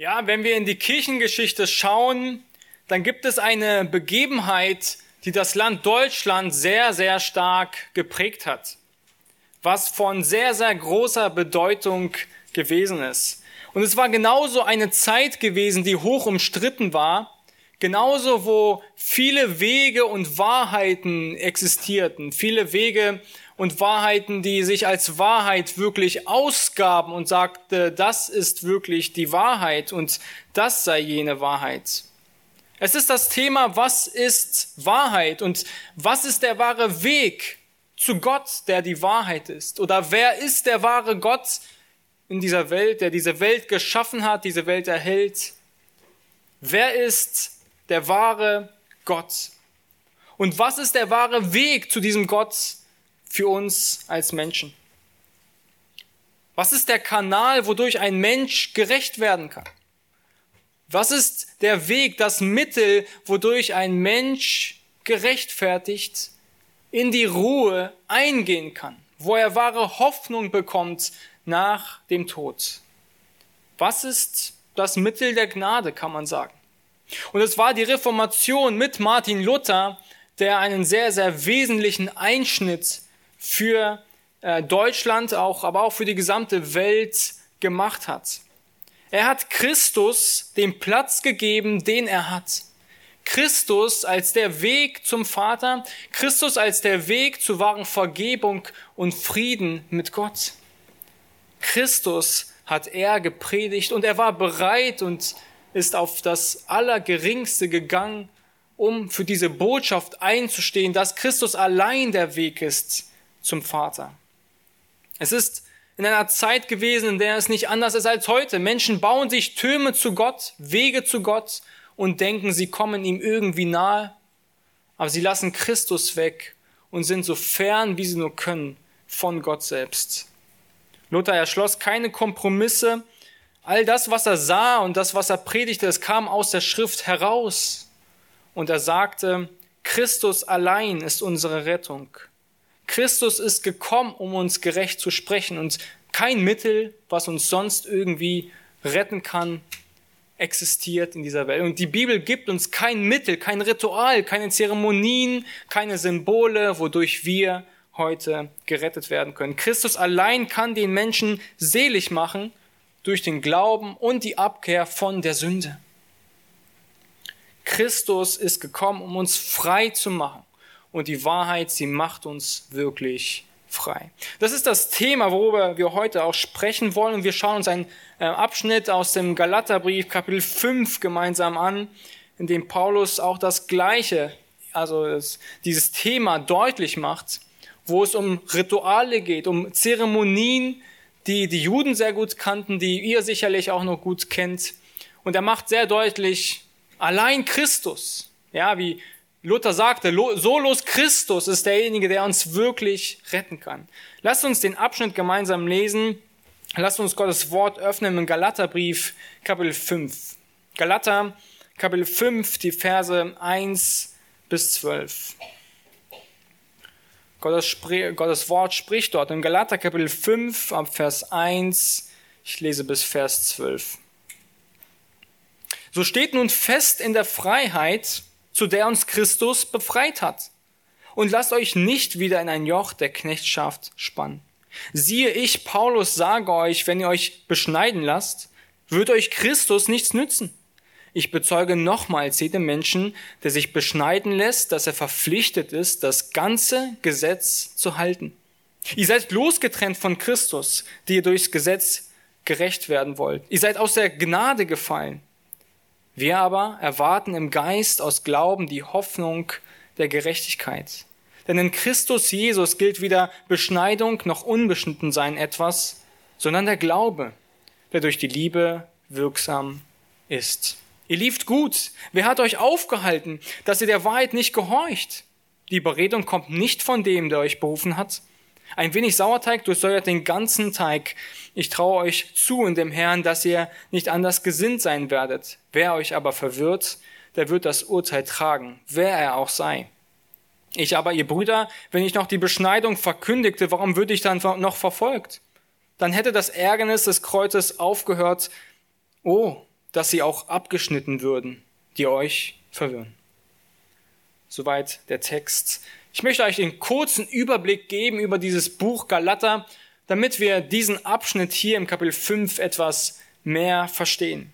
Ja, wenn wir in die Kirchengeschichte schauen, dann gibt es eine Begebenheit, die das Land Deutschland sehr, sehr stark geprägt hat, was von sehr, sehr großer Bedeutung gewesen ist. Und es war genauso eine Zeit gewesen, die hoch umstritten war, genauso wo viele Wege und Wahrheiten existierten, viele Wege und Wahrheiten, die sich als Wahrheit wirklich ausgaben und sagte, das ist wirklich die Wahrheit und das sei jene Wahrheit. Es ist das Thema, was ist Wahrheit und was ist der wahre Weg zu Gott, der die Wahrheit ist? Oder wer ist der wahre Gott in dieser Welt, der diese Welt geschaffen hat, diese Welt erhält? Wer ist der wahre Gott? Und was ist der wahre Weg zu diesem Gott, für uns als Menschen? Was ist der Kanal, wodurch ein Mensch gerecht werden kann? Was ist der Weg, das Mittel, wodurch ein Mensch gerechtfertigt in die Ruhe eingehen kann, wo er wahre Hoffnung bekommt nach dem Tod? Was ist das Mittel der Gnade, kann man sagen? Und es war die Reformation mit Martin Luther, der einen sehr, sehr wesentlichen Einschnitt für äh, Deutschland auch, aber auch für die gesamte Welt gemacht hat. Er hat Christus den Platz gegeben, den er hat. Christus als der Weg zum Vater, Christus als der Weg zu wahren Vergebung und Frieden mit Gott. Christus hat er gepredigt und er war bereit und ist auf das Allergeringste gegangen, um für diese Botschaft einzustehen, dass Christus allein der Weg ist zum Vater. Es ist in einer Zeit gewesen, in der es nicht anders ist als heute. Menschen bauen sich Türme zu Gott, Wege zu Gott und denken, sie kommen ihm irgendwie nahe, aber sie lassen Christus weg und sind so fern, wie sie nur können, von Gott selbst. Luther erschloss keine Kompromisse. All das, was er sah und das, was er predigte, es kam aus der Schrift heraus. Und er sagte, Christus allein ist unsere Rettung. Christus ist gekommen, um uns gerecht zu sprechen und kein Mittel, was uns sonst irgendwie retten kann, existiert in dieser Welt. Und die Bibel gibt uns kein Mittel, kein Ritual, keine Zeremonien, keine Symbole, wodurch wir heute gerettet werden können. Christus allein kann den Menschen selig machen durch den Glauben und die Abkehr von der Sünde. Christus ist gekommen, um uns frei zu machen und die Wahrheit, sie macht uns wirklich frei. Das ist das Thema, worüber wir heute auch sprechen wollen. Und wir schauen uns einen äh, Abschnitt aus dem Galaterbrief, Kapitel 5, gemeinsam an, in dem Paulus auch das Gleiche, also das, dieses Thema deutlich macht, wo es um Rituale geht, um Zeremonien, die die Juden sehr gut kannten, die ihr sicherlich auch noch gut kennt. Und er macht sehr deutlich, allein Christus, ja, wie Luther sagte, solos Christus ist derjenige, der uns wirklich retten kann. Lasst uns den Abschnitt gemeinsam lesen. Lasst uns Gottes Wort öffnen im Galaterbrief, Kapitel 5. Galater, Kapitel 5, die Verse 1 bis 12. Gottes, Gottes Wort spricht dort im Galater, Kapitel 5, ab Vers 1. Ich lese bis Vers 12. So steht nun fest in der Freiheit, zu der uns Christus befreit hat. Und lasst euch nicht wieder in ein Joch der Knechtschaft spannen. Siehe ich, Paulus, sage euch, wenn ihr euch beschneiden lasst, wird euch Christus nichts nützen. Ich bezeuge nochmals jedem Menschen, der sich beschneiden lässt, dass er verpflichtet ist, das ganze Gesetz zu halten. Ihr seid losgetrennt von Christus, die ihr durchs Gesetz gerecht werden wollt. Ihr seid aus der Gnade gefallen. Wir aber erwarten im Geist aus Glauben die Hoffnung der Gerechtigkeit. Denn in Christus Jesus gilt weder Beschneidung noch unbeschnitten sein etwas, sondern der Glaube, der durch die Liebe wirksam ist. Ihr lieft gut. Wer hat euch aufgehalten, dass ihr der Wahrheit nicht gehorcht? Die Überredung kommt nicht von dem, der euch berufen hat. Ein wenig Sauerteig durchsäuert den ganzen Teig. Ich traue euch zu in dem Herrn, dass ihr nicht anders gesinnt sein werdet. Wer euch aber verwirrt, der wird das Urteil tragen, wer er auch sei. Ich aber, ihr Brüder, wenn ich noch die Beschneidung verkündigte, warum würde ich dann noch verfolgt? Dann hätte das Ärgernis des Kreuzes aufgehört. Oh, dass sie auch abgeschnitten würden, die euch verwirren. Soweit der Text. Ich möchte euch einen kurzen Überblick geben über dieses Buch Galater, damit wir diesen Abschnitt hier im Kapitel 5 etwas mehr verstehen.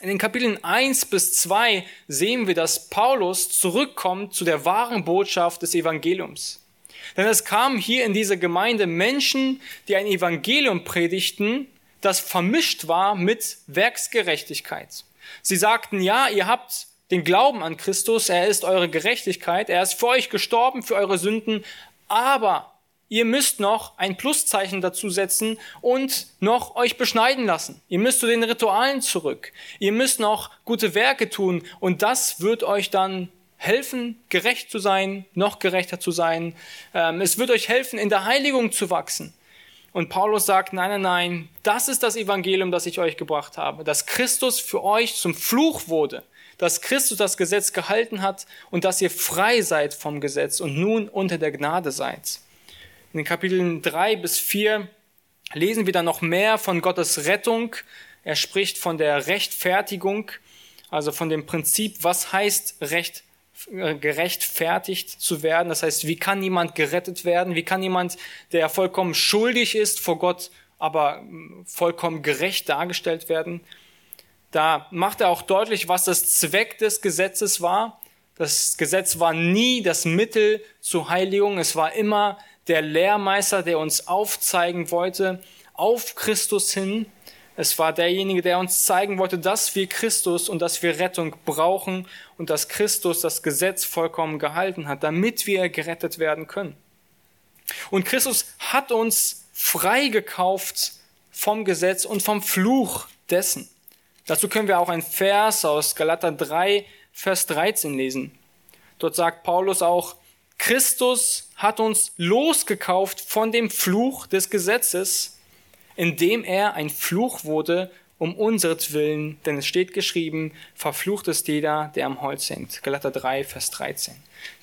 In den Kapiteln 1 bis 2 sehen wir, dass Paulus zurückkommt zu der wahren Botschaft des Evangeliums. Denn es kamen hier in diese Gemeinde Menschen, die ein Evangelium predigten, das vermischt war mit Werksgerechtigkeit. Sie sagten, ja, ihr habt den Glauben an Christus, er ist eure Gerechtigkeit, er ist für euch gestorben, für eure Sünden, aber ihr müsst noch ein Pluszeichen dazu setzen und noch euch beschneiden lassen. Ihr müsst zu den Ritualen zurück. Ihr müsst noch gute Werke tun und das wird euch dann helfen, gerecht zu sein, noch gerechter zu sein. Ähm, es wird euch helfen, in der Heiligung zu wachsen. Und Paulus sagt, nein, nein, nein, das ist das Evangelium, das ich euch gebracht habe, dass Christus für euch zum Fluch wurde, dass Christus das Gesetz gehalten hat und dass ihr frei seid vom Gesetz und nun unter der Gnade seid. In den Kapiteln drei bis vier lesen wir dann noch mehr von Gottes Rettung. Er spricht von der Rechtfertigung, also von dem Prinzip, was heißt Recht, äh, gerechtfertigt zu werden. Das heißt, wie kann jemand gerettet werden? Wie kann jemand, der vollkommen schuldig ist vor Gott, aber hm, vollkommen gerecht dargestellt werden? Da macht er auch deutlich, was das Zweck des Gesetzes war. Das Gesetz war nie das Mittel zur Heiligung. Es war immer der Lehrmeister, der uns aufzeigen wollte auf Christus hin. Es war derjenige, der uns zeigen wollte, dass wir Christus und dass wir Rettung brauchen und dass Christus das Gesetz vollkommen gehalten hat, damit wir gerettet werden können. Und Christus hat uns freigekauft vom Gesetz und vom Fluch dessen. Dazu können wir auch ein Vers aus Galater 3, Vers 13 lesen. Dort sagt Paulus auch, Christus hat uns losgekauft von dem Fluch des Gesetzes, indem er ein Fluch wurde um unseretwillen, denn es steht geschrieben, verflucht ist jeder, der am Holz hängt. Galater 3, Vers 13.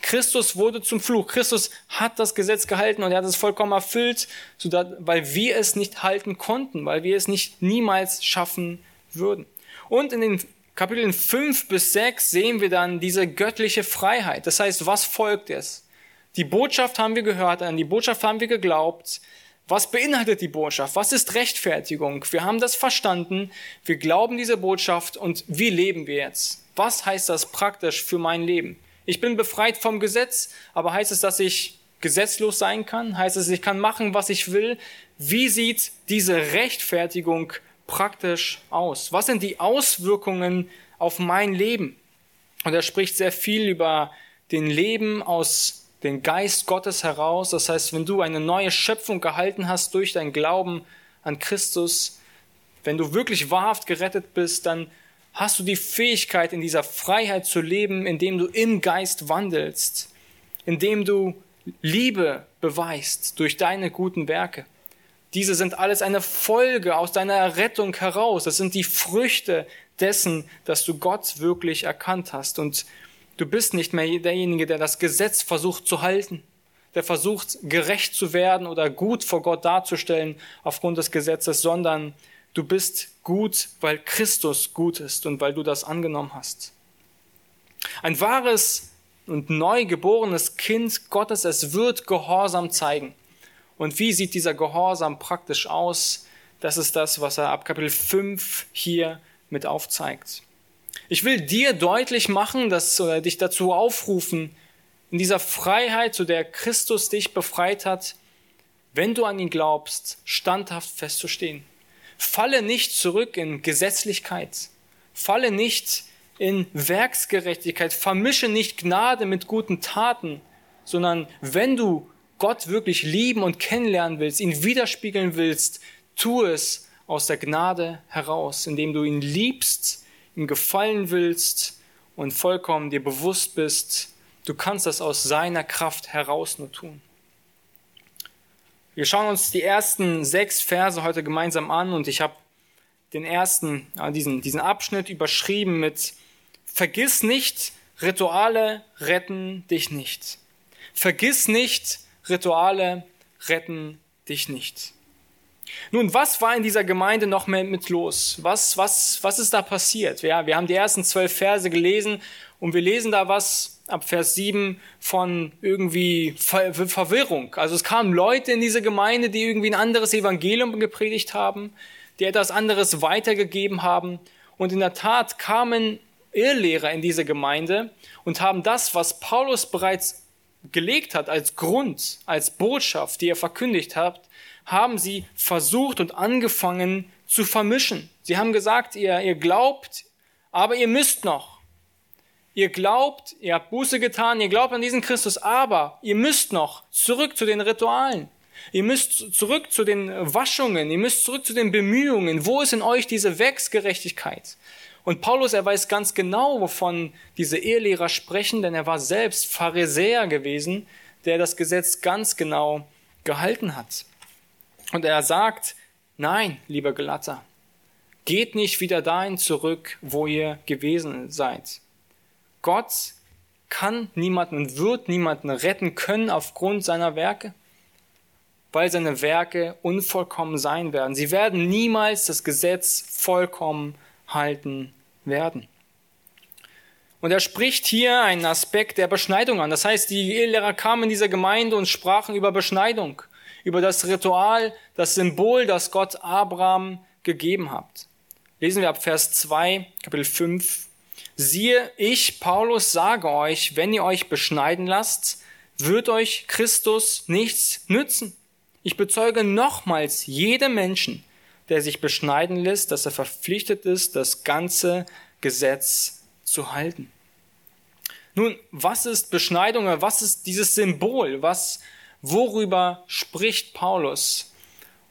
Christus wurde zum Fluch. Christus hat das Gesetz gehalten und er hat es vollkommen erfüllt, weil wir es nicht halten konnten, weil wir es nicht niemals schaffen würden. Und in den Kapiteln 5 bis 6 sehen wir dann diese göttliche Freiheit. Das heißt, was folgt es? Die Botschaft haben wir gehört, an die Botschaft haben wir geglaubt. Was beinhaltet die Botschaft? Was ist Rechtfertigung? Wir haben das verstanden. Wir glauben diese Botschaft und wie leben wir jetzt? Was heißt das praktisch für mein Leben? Ich bin befreit vom Gesetz, aber heißt es, dass ich gesetzlos sein kann? Heißt es, ich kann machen, was ich will? Wie sieht diese Rechtfertigung praktisch aus? Was sind die Auswirkungen auf mein Leben? Und er spricht sehr viel über den Leben aus dem Geist Gottes heraus. Das heißt, wenn du eine neue Schöpfung gehalten hast durch dein Glauben an Christus, wenn du wirklich wahrhaft gerettet bist, dann hast du die Fähigkeit, in dieser Freiheit zu leben, indem du im Geist wandelst, indem du Liebe beweist durch deine guten Werke. Diese sind alles eine Folge aus deiner Errettung heraus. Das sind die Früchte dessen, dass du Gott wirklich erkannt hast. Und du bist nicht mehr derjenige, der das Gesetz versucht zu halten, der versucht gerecht zu werden oder gut vor Gott darzustellen aufgrund des Gesetzes, sondern du bist gut, weil Christus gut ist und weil du das angenommen hast. Ein wahres und neu geborenes Kind Gottes, es wird Gehorsam zeigen. Und wie sieht dieser Gehorsam praktisch aus? Das ist das, was er ab Kapitel 5 hier mit aufzeigt. Ich will dir deutlich machen, dass, oder dich dazu aufrufen, in dieser Freiheit, zu der Christus dich befreit hat, wenn du an ihn glaubst, standhaft festzustehen. Falle nicht zurück in Gesetzlichkeit. Falle nicht in Werksgerechtigkeit. Vermische nicht Gnade mit guten Taten, sondern wenn du Gott wirklich lieben und kennenlernen willst, ihn widerspiegeln willst, tu es aus der Gnade heraus, indem du ihn liebst, ihm gefallen willst und vollkommen dir bewusst bist, du kannst das aus seiner Kraft heraus nur tun. Wir schauen uns die ersten sechs Verse heute gemeinsam an und ich habe den ersten, diesen, diesen Abschnitt überschrieben mit Vergiss nicht, Rituale retten dich nicht. Vergiss nicht, Rituale retten dich nicht. Nun, was war in dieser Gemeinde noch mehr mit los? Was, was, was ist da passiert? Ja, wir haben die ersten zwölf Verse gelesen und wir lesen da was ab Vers 7 von irgendwie Ver Verwirrung. Also es kamen Leute in diese Gemeinde, die irgendwie ein anderes Evangelium gepredigt haben, die etwas anderes weitergegeben haben. Und in der Tat kamen Irrlehrer in diese Gemeinde und haben das, was Paulus bereits gelegt hat als Grund, als Botschaft, die er verkündigt hat, haben sie versucht und angefangen zu vermischen. Sie haben gesagt, ihr, ihr glaubt, aber ihr müsst noch. Ihr glaubt, ihr habt Buße getan, ihr glaubt an diesen Christus, aber ihr müsst noch zurück zu den Ritualen. Ihr müsst zurück zu den Waschungen, ihr müsst zurück zu den Bemühungen. Wo ist in euch diese Werksgerechtigkeit? Und Paulus, er weiß ganz genau, wovon diese Ehelehrer sprechen, denn er war selbst Pharisäer gewesen, der das Gesetz ganz genau gehalten hat. Und er sagt, nein, lieber Gelatter, geht nicht wieder dahin zurück, wo ihr gewesen seid. Gott kann niemanden und wird niemanden retten können aufgrund seiner Werke, weil seine Werke unvollkommen sein werden. Sie werden niemals das Gesetz vollkommen halten werden. Und er spricht hier einen Aspekt der Beschneidung an. Das heißt, die Ehelehrer kamen in dieser Gemeinde und sprachen über Beschneidung, über das Ritual, das Symbol, das Gott Abraham gegeben hat. Lesen wir ab Vers 2, Kapitel 5, Siehe, ich, Paulus, sage euch, wenn ihr euch beschneiden lasst, wird euch Christus nichts nützen. Ich bezeuge nochmals jedem Menschen, der sich beschneiden lässt, dass er verpflichtet ist, das ganze Gesetz zu halten. Nun, was ist Beschneidung? Was ist dieses Symbol? Was, worüber spricht Paulus?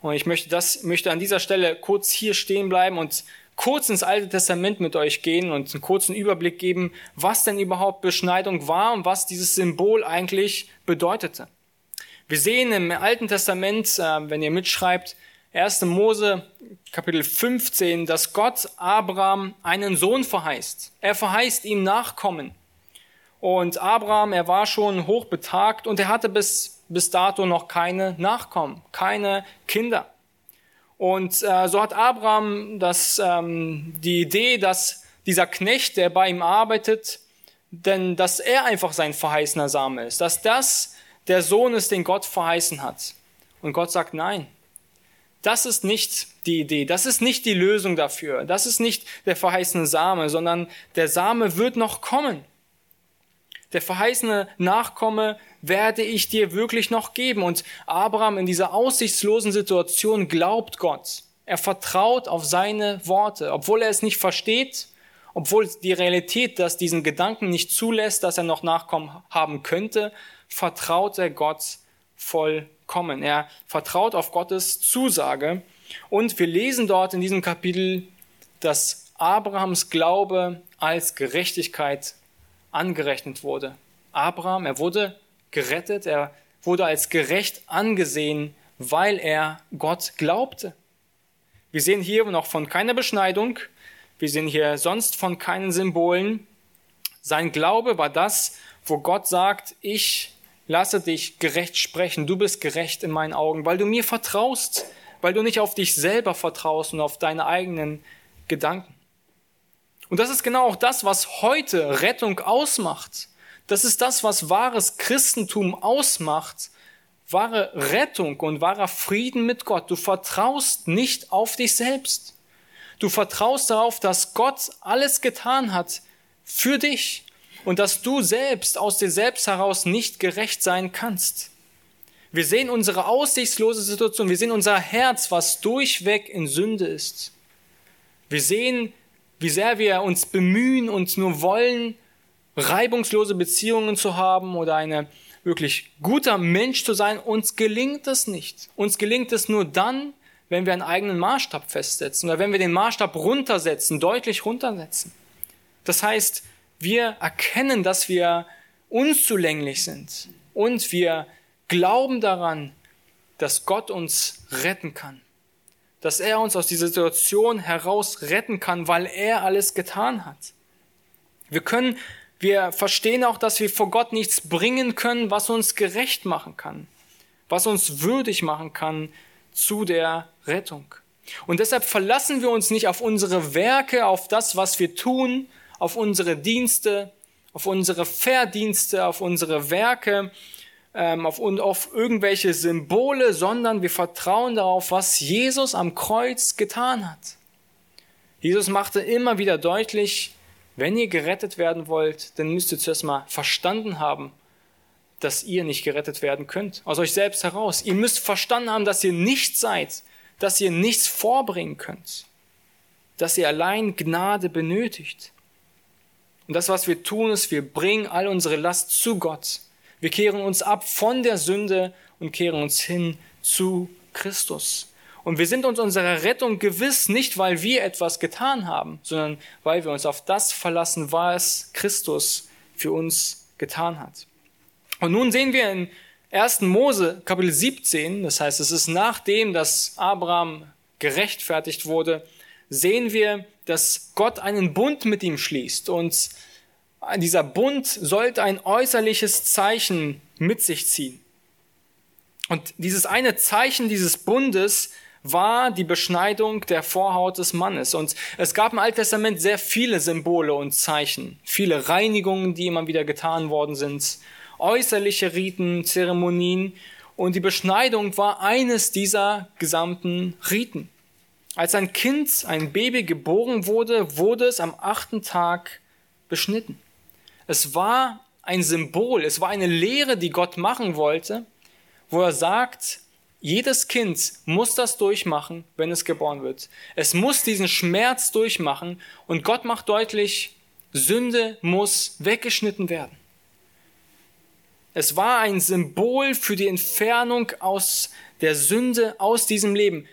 Und ich möchte das, möchte an dieser Stelle kurz hier stehen bleiben und kurz ins Alte Testament mit euch gehen und einen kurzen Überblick geben, was denn überhaupt Beschneidung war und was dieses Symbol eigentlich bedeutete. Wir sehen im Alten Testament, äh, wenn ihr mitschreibt, 1. Mose Kapitel 15, dass Gott Abraham einen Sohn verheißt. Er verheißt ihm Nachkommen. Und Abraham, er war schon hochbetagt und er hatte bis, bis dato noch keine Nachkommen, keine Kinder. Und äh, so hat Abraham das, ähm, die Idee, dass dieser Knecht, der bei ihm arbeitet, denn dass er einfach sein verheißener Same ist, dass das der Sohn ist, den Gott verheißen hat. Und Gott sagt, nein, das ist nicht die Idee, das ist nicht die Lösung dafür, das ist nicht der verheißene Same, sondern der Same wird noch kommen. Der verheißene Nachkomme werde ich dir wirklich noch geben. Und Abraham in dieser aussichtslosen Situation glaubt Gott. Er vertraut auf seine Worte, obwohl er es nicht versteht, obwohl die Realität das diesen Gedanken nicht zulässt, dass er noch Nachkommen haben könnte, vertraut er Gott vollkommen. Er vertraut auf Gottes Zusage. Und wir lesen dort in diesem Kapitel, dass Abrahams Glaube als Gerechtigkeit angerechnet wurde. Abraham, er wurde gerettet, er wurde als gerecht angesehen, weil er Gott glaubte. Wir sehen hier noch von keiner Beschneidung, wir sehen hier sonst von keinen Symbolen. Sein Glaube war das, wo Gott sagt, ich lasse dich gerecht sprechen, du bist gerecht in meinen Augen, weil du mir vertraust, weil du nicht auf dich selber vertraust und auf deine eigenen Gedanken. Und das ist genau auch das, was heute Rettung ausmacht. Das ist das, was wahres Christentum ausmacht. Wahre Rettung und wahrer Frieden mit Gott. Du vertraust nicht auf dich selbst. Du vertraust darauf, dass Gott alles getan hat für dich und dass du selbst aus dir selbst heraus nicht gerecht sein kannst. Wir sehen unsere aussichtslose Situation, wir sehen unser Herz, was durchweg in Sünde ist. Wir sehen wie sehr wir uns bemühen und nur wollen, reibungslose Beziehungen zu haben oder eine wirklich guter Mensch zu sein, uns gelingt es nicht. Uns gelingt es nur dann, wenn wir einen eigenen Maßstab festsetzen oder wenn wir den Maßstab runtersetzen, deutlich runtersetzen. Das heißt, wir erkennen, dass wir unzulänglich sind und wir glauben daran, dass Gott uns retten kann dass er uns aus dieser Situation heraus retten kann, weil er alles getan hat. Wir können, wir verstehen auch, dass wir vor Gott nichts bringen können, was uns gerecht machen kann, was uns würdig machen kann, zu der Rettung. Und deshalb verlassen wir uns nicht auf unsere Werke, auf das, was wir tun, auf unsere Dienste, auf unsere Verdienste, auf unsere Werke, ähm, auf, auf irgendwelche Symbole, sondern wir vertrauen darauf, was Jesus am Kreuz getan hat. Jesus machte immer wieder deutlich, wenn ihr gerettet werden wollt, dann müsst ihr zuerst mal verstanden haben, dass ihr nicht gerettet werden könnt. Aus euch selbst heraus. Ihr müsst verstanden haben, dass ihr nicht seid, dass ihr nichts vorbringen könnt, dass ihr allein Gnade benötigt. Und das, was wir tun, ist, wir bringen all unsere Last zu Gott. Wir kehren uns ab von der Sünde und kehren uns hin zu Christus. Und wir sind uns unserer Rettung gewiss, nicht weil wir etwas getan haben, sondern weil wir uns auf das verlassen, was Christus für uns getan hat. Und nun sehen wir in 1. Mose Kapitel 17, das heißt, es ist nachdem, dass Abraham gerechtfertigt wurde, sehen wir, dass Gott einen Bund mit ihm schließt. Und dieser Bund sollte ein äußerliches Zeichen mit sich ziehen. Und dieses eine Zeichen dieses Bundes war die Beschneidung der Vorhaut des Mannes. Und es gab im Alten Testament sehr viele Symbole und Zeichen, viele Reinigungen, die immer wieder getan worden sind äußerliche Riten, Zeremonien und die Beschneidung war eines dieser gesamten Riten. Als ein Kind, ein Baby geboren wurde, wurde es am achten Tag beschnitten. Es war ein Symbol, es war eine Lehre, die Gott machen wollte, wo er sagt, jedes Kind muss das durchmachen, wenn es geboren wird. Es muss diesen Schmerz durchmachen und Gott macht deutlich, Sünde muss weggeschnitten werden. Es war ein Symbol für die Entfernung aus der Sünde, aus diesem Leben.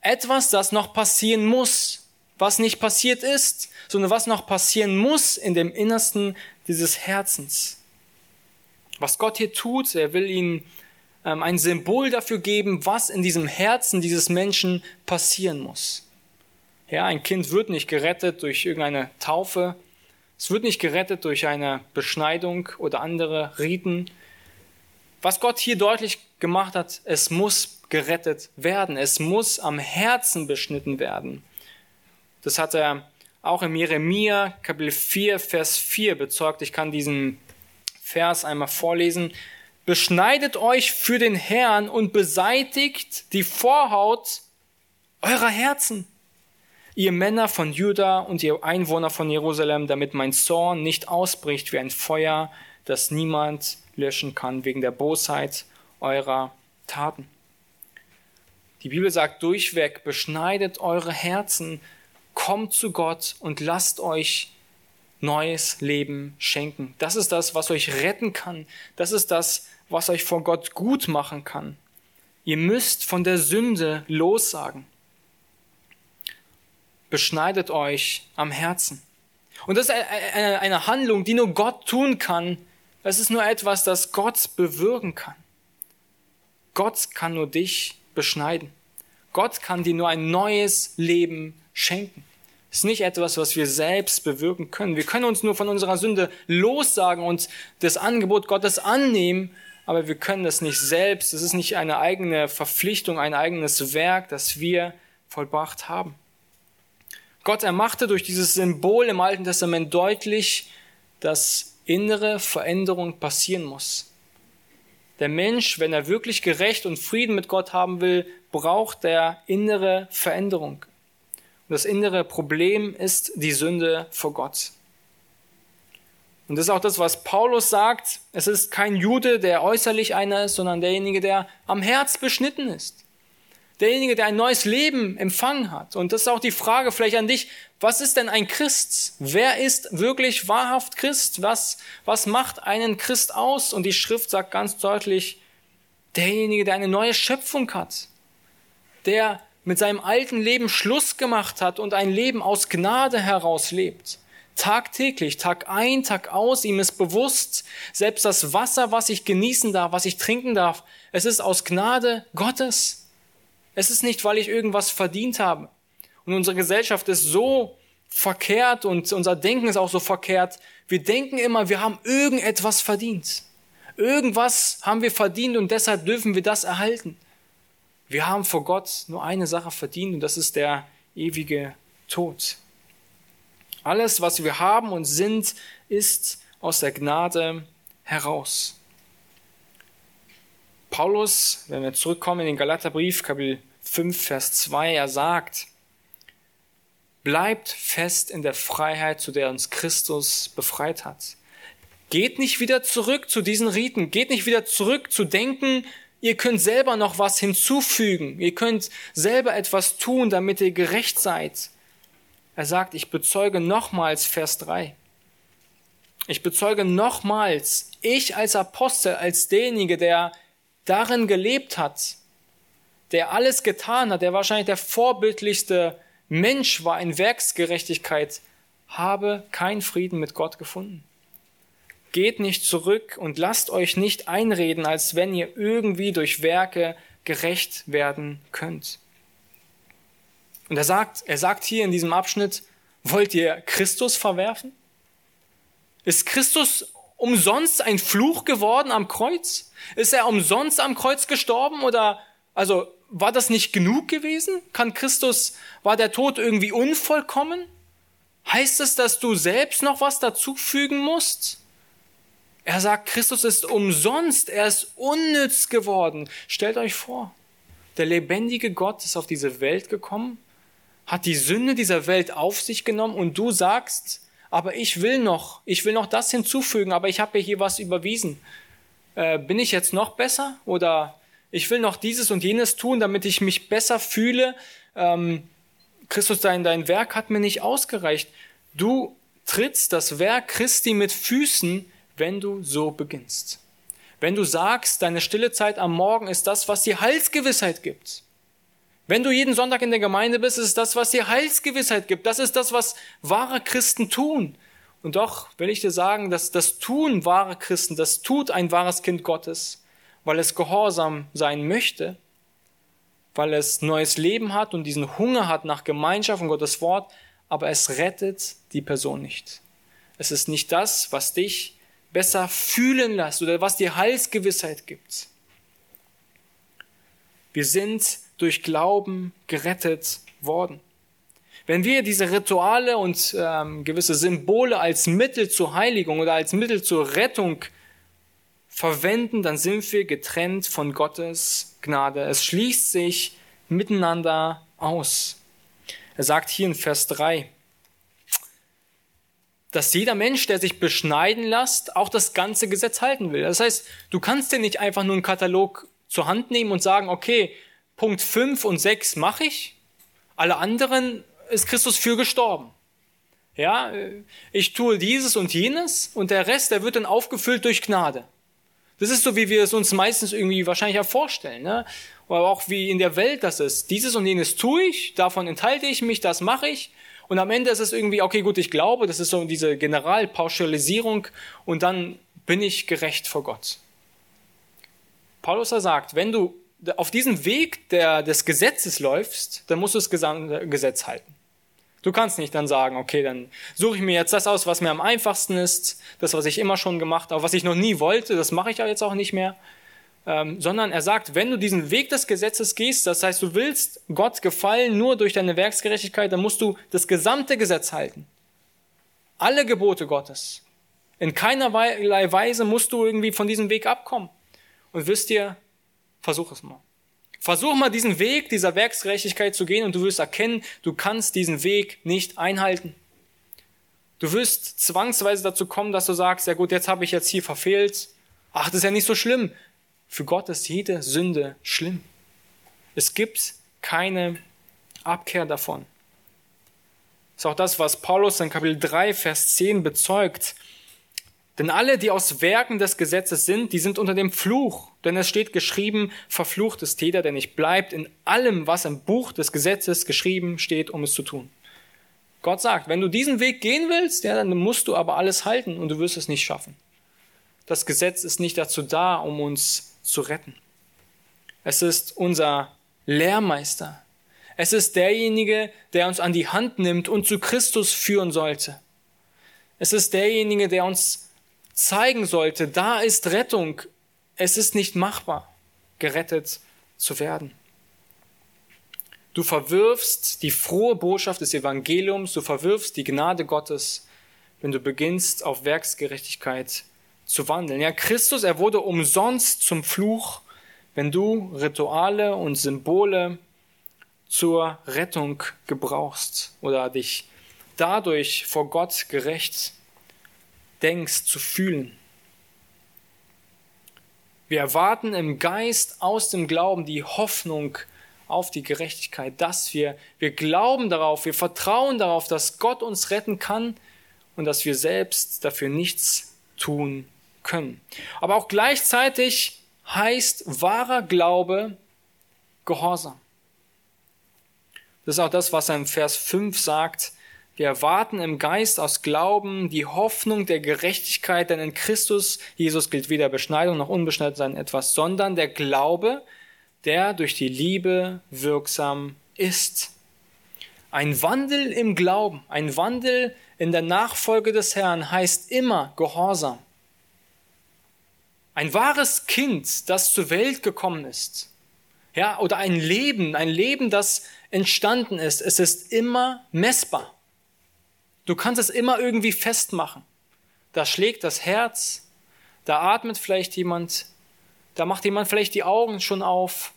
Etwas, das noch passieren muss, was nicht passiert ist, sondern was noch passieren muss in dem Innersten dieses Herzens. Was Gott hier tut, er will ihnen ähm, ein Symbol dafür geben, was in diesem Herzen dieses Menschen passieren muss. Ja, ein Kind wird nicht gerettet durch irgendeine Taufe, es wird nicht gerettet durch eine Beschneidung oder andere Riten. Was Gott hier deutlich gemacht hat, es muss gerettet werden. Es muss am Herzen beschnitten werden. Das hat er auch im Jeremia Kapitel 4, Vers 4 bezeugt. Ich kann diesen Vers einmal vorlesen. Beschneidet euch für den Herrn und beseitigt die Vorhaut eurer Herzen ihr Männer von Juda und ihr Einwohner von Jerusalem, damit mein Zorn nicht ausbricht wie ein Feuer, das niemand löschen kann wegen der Bosheit eurer Taten. Die Bibel sagt durchweg, beschneidet eure Herzen, kommt zu Gott und lasst euch neues Leben schenken. Das ist das, was euch retten kann. Das ist das, was euch vor Gott gut machen kann. Ihr müsst von der Sünde lossagen beschneidet euch am Herzen. Und das ist eine Handlung, die nur Gott tun kann. Es ist nur etwas, das Gott bewirken kann. Gott kann nur dich beschneiden. Gott kann dir nur ein neues Leben schenken. Es ist nicht etwas, was wir selbst bewirken können. Wir können uns nur von unserer Sünde lossagen und das Angebot Gottes annehmen, aber wir können das nicht selbst. Es ist nicht eine eigene Verpflichtung, ein eigenes Werk, das wir vollbracht haben. Gott ermachte durch dieses Symbol im Alten Testament deutlich, dass innere Veränderung passieren muss. Der Mensch, wenn er wirklich gerecht und Frieden mit Gott haben will, braucht er innere Veränderung. Und das innere Problem ist die Sünde vor Gott. Und das ist auch das, was Paulus sagt. Es ist kein Jude, der äußerlich einer ist, sondern derjenige, der am Herz beschnitten ist derjenige, der ein neues Leben empfangen hat. Und das ist auch die Frage vielleicht an dich, was ist denn ein Christ? Wer ist wirklich wahrhaft Christ? Was, was macht einen Christ aus? Und die Schrift sagt ganz deutlich, derjenige, der eine neue Schöpfung hat, der mit seinem alten Leben Schluss gemacht hat und ein Leben aus Gnade heraus lebt. Tagtäglich, Tag ein, Tag aus, ihm ist bewusst, selbst das Wasser, was ich genießen darf, was ich trinken darf, es ist aus Gnade Gottes. Es ist nicht, weil ich irgendwas verdient habe. Und unsere Gesellschaft ist so verkehrt und unser Denken ist auch so verkehrt. Wir denken immer, wir haben irgendetwas verdient. Irgendwas haben wir verdient und deshalb dürfen wir das erhalten. Wir haben vor Gott nur eine Sache verdient und das ist der ewige Tod. Alles, was wir haben und sind, ist aus der Gnade heraus. Paulus, wenn wir zurückkommen in den Galaterbrief, Kapitel 5, Vers 2, er sagt, bleibt fest in der Freiheit, zu der uns Christus befreit hat. Geht nicht wieder zurück zu diesen Riten, geht nicht wieder zurück zu denken, ihr könnt selber noch was hinzufügen, ihr könnt selber etwas tun, damit ihr gerecht seid. Er sagt, ich bezeuge nochmals Vers 3. Ich bezeuge nochmals, ich als Apostel, als derjenige, der darin gelebt hat, der alles getan hat, der wahrscheinlich der vorbildlichste Mensch war in Werksgerechtigkeit, habe keinen Frieden mit Gott gefunden. Geht nicht zurück und lasst euch nicht einreden, als wenn ihr irgendwie durch Werke gerecht werden könnt. Und er sagt, er sagt hier in diesem Abschnitt, wollt ihr Christus verwerfen? Ist Christus umsonst ein Fluch geworden am Kreuz? Ist er umsonst am Kreuz gestorben oder, also, war das nicht genug gewesen? Kann Christus, war der Tod irgendwie unvollkommen? Heißt es, dass du selbst noch was dazufügen musst? Er sagt, Christus ist umsonst, er ist unnütz geworden. Stellt euch vor, der lebendige Gott ist auf diese Welt gekommen, hat die Sünde dieser Welt auf sich genommen und du sagst, aber ich will noch, ich will noch das hinzufügen, aber ich habe hier was überwiesen. Äh, bin ich jetzt noch besser oder ich will noch dieses und jenes tun, damit ich mich besser fühle? Ähm, Christus, dein, dein Werk hat mir nicht ausgereicht. Du trittst das Werk Christi mit Füßen, wenn du so beginnst. Wenn du sagst, deine stille Zeit am Morgen ist das, was dir Heilsgewissheit gibt. Wenn du jeden Sonntag in der Gemeinde bist, ist das, was dir Heilsgewissheit gibt. Das ist das, was wahre Christen tun. Und doch will ich dir sagen, dass das Tun wahre Christen, das tut ein wahres Kind Gottes, weil es gehorsam sein möchte, weil es neues Leben hat und diesen Hunger hat nach Gemeinschaft und Gottes Wort, aber es rettet die Person nicht. Es ist nicht das, was dich besser fühlen lässt oder was dir Heilsgewissheit gibt. Wir sind durch Glauben gerettet worden. Wenn wir diese Rituale und ähm, gewisse Symbole als Mittel zur Heiligung oder als Mittel zur Rettung verwenden, dann sind wir getrennt von Gottes Gnade. Es schließt sich miteinander aus. Er sagt hier in Vers 3, dass jeder Mensch, der sich beschneiden lässt, auch das ganze Gesetz halten will. Das heißt, du kannst dir nicht einfach nur einen Katalog zur Hand nehmen und sagen, okay, Punkt 5 und 6 mache ich, alle anderen ist Christus für gestorben. Ja, ich tue dieses und jenes und der Rest, der wird dann aufgefüllt durch Gnade. Das ist so, wie wir es uns meistens irgendwie wahrscheinlich auch vorstellen. Ne? Oder auch wie in der Welt das ist. Dieses und jenes tue ich, davon enthalte ich mich, das mache ich. Und am Ende ist es irgendwie, okay, gut, ich glaube, das ist so diese Generalpauschalisierung und dann bin ich gerecht vor Gott. Paulus sagt, wenn du auf diesem Weg der, des Gesetzes läufst, dann musst du das Gesetz halten. Du kannst nicht dann sagen, okay, dann suche ich mir jetzt das aus, was mir am einfachsten ist, das, was ich immer schon gemacht habe, was ich noch nie wollte, das mache ich jetzt auch nicht mehr ähm, sondern er sagt, wenn du diesen Weg des Gesetzes gehst, das heißt, du willst Gott gefallen nur durch deine Werksgerechtigkeit, dann musst du das gesamte Gesetz halten. Alle Gebote Gottes. In keiner Weise musst du irgendwie von diesem Weg abkommen. Und wisst ihr, versuch es mal. Versuch mal diesen Weg dieser Werksgerechtigkeit zu gehen und du wirst erkennen, du kannst diesen Weg nicht einhalten. Du wirst zwangsweise dazu kommen, dass du sagst, ja gut, jetzt habe ich jetzt hier verfehlt. Ach, das ist ja nicht so schlimm. Für Gott ist jede Sünde schlimm. Es gibt keine Abkehr davon. Das ist auch das, was Paulus in Kapitel 3, Vers 10 bezeugt. Denn alle, die aus Werken des Gesetzes sind, die sind unter dem Fluch. Denn es steht geschrieben, verflucht ist jeder, der nicht bleibt in allem, was im Buch des Gesetzes geschrieben steht, um es zu tun. Gott sagt, wenn du diesen Weg gehen willst, ja, dann musst du aber alles halten und du wirst es nicht schaffen. Das Gesetz ist nicht dazu da, um uns zu retten. Es ist unser Lehrmeister. Es ist derjenige, der uns an die Hand nimmt und zu Christus führen sollte. Es ist derjenige, der uns zeigen sollte, da ist Rettung. Es ist nicht machbar, gerettet zu werden. Du verwirfst die frohe Botschaft des Evangeliums, du verwirfst die Gnade Gottes, wenn du beginnst, auf Werksgerechtigkeit zu wandeln. Ja, Christus, er wurde umsonst zum Fluch, wenn du Rituale und Symbole zur Rettung gebrauchst oder dich dadurch vor Gott gerecht denkst zu fühlen. Wir erwarten im Geist aus dem Glauben die Hoffnung auf die Gerechtigkeit, dass wir, wir glauben darauf, wir vertrauen darauf, dass Gott uns retten kann und dass wir selbst dafür nichts tun können. Aber auch gleichzeitig heißt wahrer Glaube Gehorsam. Das ist auch das, was er im Vers 5 sagt. Wir erwarten im Geist aus Glauben die Hoffnung der Gerechtigkeit, denn in Christus, Jesus gilt weder Beschneidung noch Unbeschneidensein etwas, sondern der Glaube, der durch die Liebe wirksam ist. Ein Wandel im Glauben, ein Wandel in der Nachfolge des Herrn heißt immer Gehorsam. Ein wahres Kind, das zur Welt gekommen ist, ja, oder ein Leben, ein Leben, das entstanden ist, es ist immer messbar. Du kannst es immer irgendwie festmachen. Da schlägt das Herz, da atmet vielleicht jemand, da macht jemand vielleicht die Augen schon auf.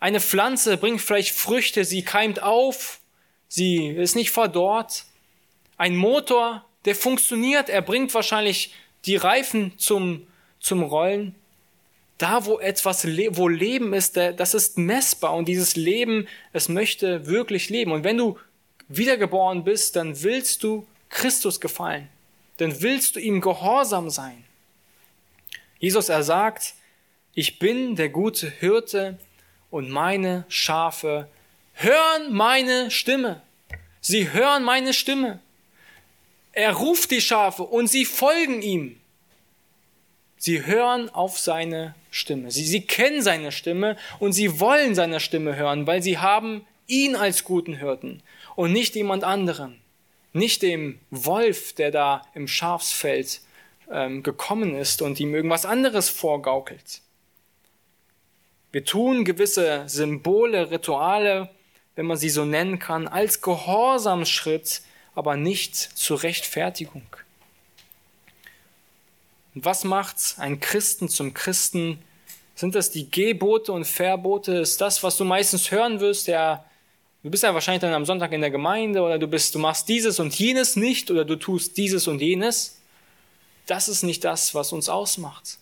Eine Pflanze bringt vielleicht Früchte, sie keimt auf, sie ist nicht verdorrt. Ein Motor, der funktioniert, er bringt wahrscheinlich die Reifen zum, zum Rollen. Da, wo etwas, wo Leben ist, das ist messbar und dieses Leben, es möchte wirklich leben. Und wenn du wiedergeboren bist, dann willst du Christus gefallen. Dann willst du ihm gehorsam sein. Jesus, er sagt, ich bin der gute Hirte und meine Schafe hören meine Stimme. Sie hören meine Stimme. Er ruft die Schafe und sie folgen ihm. Sie hören auf seine Stimme. Sie, sie kennen seine Stimme und sie wollen seine Stimme hören, weil sie haben ihn als guten Hirten und nicht jemand anderen. Nicht dem Wolf, der da im Schafsfeld ähm, gekommen ist und ihm irgendwas anderes vorgaukelt. Wir tun gewisse Symbole, Rituale, wenn man sie so nennen kann, als Gehorsamschritt, aber nicht zur Rechtfertigung. Und was macht ein Christen zum Christen? Sind das die Gebote und Verbote? Ist das, was du meistens hören wirst? Ja, du bist ja wahrscheinlich dann am Sonntag in der Gemeinde oder du bist, du machst dieses und jenes nicht oder du tust dieses und jenes. Das ist nicht das, was uns ausmacht.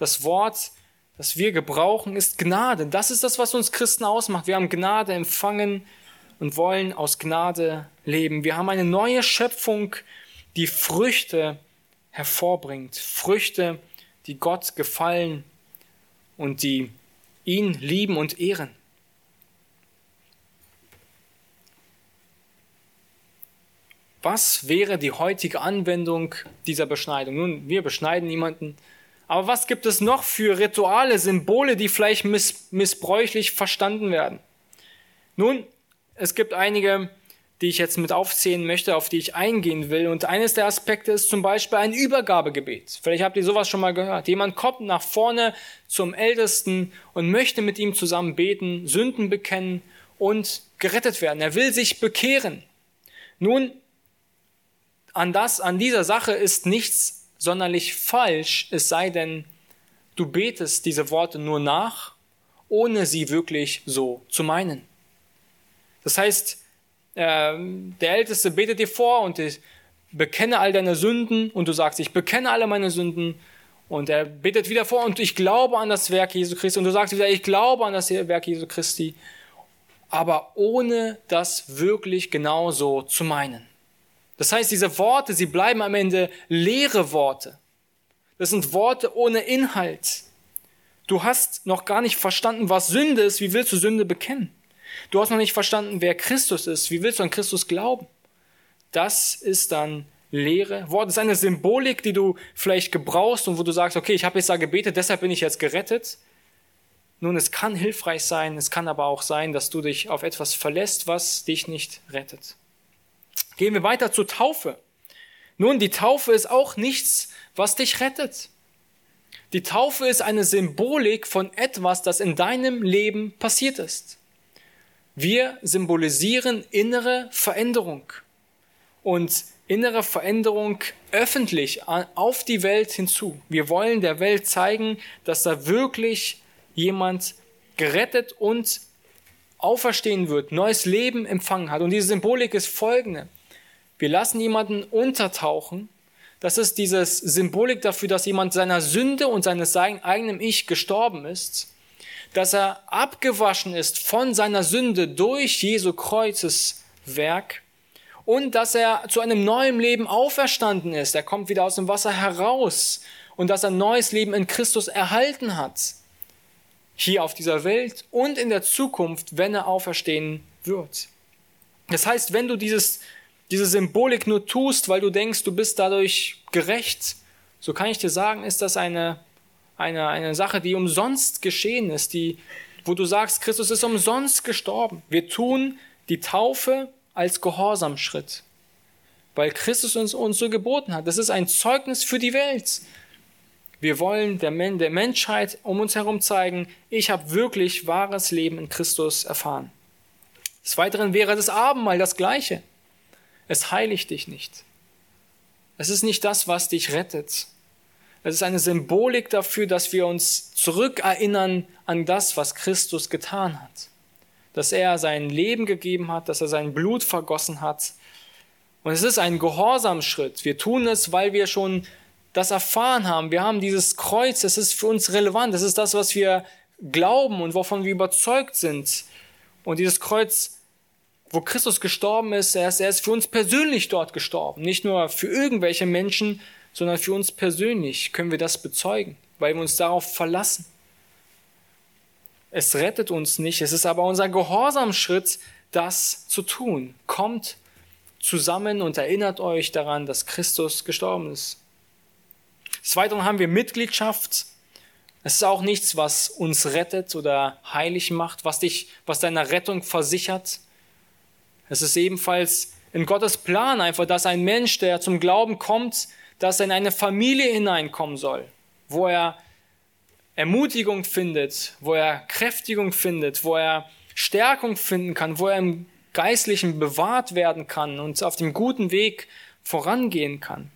Das Wort, das wir gebrauchen, ist Gnade. Das ist das, was uns Christen ausmacht. Wir haben Gnade empfangen und wollen aus Gnade leben. Wir haben eine neue Schöpfung, die Früchte hervorbringt. Früchte, die Gott gefallen und die ihn lieben und ehren. Was wäre die heutige Anwendung dieser Beschneidung? Nun, wir beschneiden niemanden. Aber was gibt es noch für Rituale, Symbole, die vielleicht miss missbräuchlich verstanden werden? Nun, es gibt einige die ich jetzt mit aufzählen möchte, auf die ich eingehen will. Und eines der Aspekte ist zum Beispiel ein Übergabegebet. Vielleicht habt ihr sowas schon mal gehört. Jemand kommt nach vorne zum Ältesten und möchte mit ihm zusammen beten, Sünden bekennen und gerettet werden. Er will sich bekehren. Nun, an das, an dieser Sache ist nichts sonderlich falsch, es sei denn, du betest diese Worte nur nach, ohne sie wirklich so zu meinen. Das heißt, ähm, der Älteste betet dir vor und ich bekenne all deine Sünden und du sagst, ich bekenne alle meine Sünden und er betet wieder vor und ich glaube an das Werk Jesu Christi und du sagst wieder, ich glaube an das Werk Jesu Christi, aber ohne das wirklich genauso zu meinen. Das heißt, diese Worte, sie bleiben am Ende leere Worte. Das sind Worte ohne Inhalt. Du hast noch gar nicht verstanden, was Sünde ist. Wie willst du Sünde bekennen? Du hast noch nicht verstanden, wer Christus ist. Wie willst du an Christus glauben? Das ist dann Lehre. Wort ist eine Symbolik, die du vielleicht gebrauchst und wo du sagst, okay, ich habe jetzt da gebetet, deshalb bin ich jetzt gerettet. Nun, es kann hilfreich sein, es kann aber auch sein, dass du dich auf etwas verlässt, was dich nicht rettet. Gehen wir weiter zur Taufe. Nun, die Taufe ist auch nichts, was dich rettet. Die Taufe ist eine Symbolik von etwas, das in deinem Leben passiert ist. Wir symbolisieren innere Veränderung. Und innere Veränderung öffentlich auf die Welt hinzu. Wir wollen der Welt zeigen, dass da wirklich jemand gerettet und auferstehen wird, neues Leben empfangen hat. Und diese Symbolik ist folgende. Wir lassen jemanden untertauchen. Das ist diese Symbolik dafür, dass jemand seiner Sünde und seines eigenen Ich gestorben ist, dass er abgewaschen ist von seiner Sünde durch Jesu Kreuzeswerk und dass er zu einem neuen Leben auferstanden ist. Er kommt wieder aus dem Wasser heraus und dass er ein neues Leben in Christus erhalten hat. Hier auf dieser Welt und in der Zukunft, wenn er auferstehen wird. Das heißt, wenn du dieses, diese Symbolik nur tust, weil du denkst, du bist dadurch gerecht, so kann ich dir sagen, ist das eine, eine, eine Sache, die umsonst geschehen ist, die, wo du sagst, Christus ist umsonst gestorben. Wir tun die Taufe als Gehorsamschritt, weil Christus uns, uns so geboten hat. Das ist ein Zeugnis für die Welt. Wir wollen der, Men der Menschheit um uns herum zeigen, ich habe wirklich wahres Leben in Christus erfahren. Des Weiteren wäre das Abendmahl das Gleiche. Es heiligt dich nicht. Es ist nicht das, was dich rettet. Es ist eine Symbolik dafür, dass wir uns zurückerinnern an das, was Christus getan hat dass er sein Leben gegeben hat, dass er sein Blut vergossen hat. Und es ist ein Gehorsamschritt. Wir tun es, weil wir schon das erfahren haben. Wir haben dieses Kreuz, das ist für uns relevant. Das ist das, was wir glauben und wovon wir überzeugt sind. Und dieses Kreuz, wo Christus gestorben ist, er ist, er ist für uns persönlich dort gestorben. Nicht nur für irgendwelche Menschen, sondern für uns persönlich können wir das bezeugen, weil wir uns darauf verlassen. Es rettet uns nicht. Es ist aber unser Gehorsamschritt, das zu tun. Kommt zusammen und erinnert euch daran, dass Christus gestorben ist. Des Weiteren haben wir Mitgliedschaft. Es ist auch nichts, was uns rettet oder heilig macht, was dich, was deiner Rettung versichert. Es ist ebenfalls in Gottes Plan einfach, dass ein Mensch, der zum Glauben kommt, dass er in eine Familie hineinkommen soll, wo er Ermutigung findet, wo er Kräftigung findet, wo er Stärkung finden kann, wo er im Geistlichen bewahrt werden kann und auf dem guten Weg vorangehen kann.